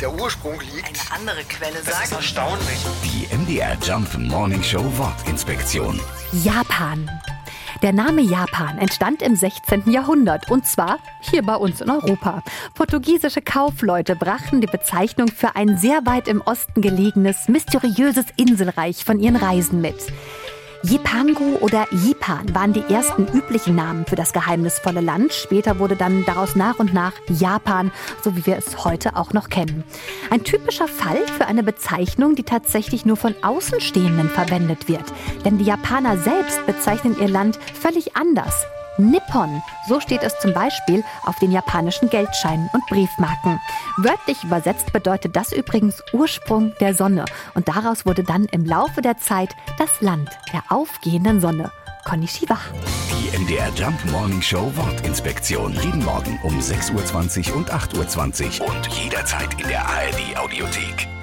der Ursprung liegt. Eine andere Quelle Das ist sagt. erstaunlich. Die MDR Jump Morning Show Wortinspektion. Japan. Der Name Japan entstand im 16. Jahrhundert und zwar hier bei uns in Europa. Portugiesische Kaufleute brachten die Bezeichnung für ein sehr weit im Osten gelegenes, mysteriöses Inselreich von ihren Reisen mit. Jipangu oder Jipan waren die ersten üblichen Namen für das geheimnisvolle Land. Später wurde dann daraus nach und nach Japan, so wie wir es heute auch noch kennen. Ein typischer Fall für eine Bezeichnung, die tatsächlich nur von Außenstehenden verwendet wird. Denn die Japaner selbst bezeichnen ihr Land völlig anders. Nippon, so steht es zum Beispiel auf den japanischen Geldscheinen und Briefmarken. Wörtlich übersetzt bedeutet das übrigens Ursprung der Sonne und daraus wurde dann im Laufe der Zeit das Land der aufgehenden Sonne. Konnichiwa. Die MDR Jump Morning Show Wortinspektion. Jeden Morgen um 6.20 Uhr und 8.20 Uhr und jederzeit in der ARD Audiothek.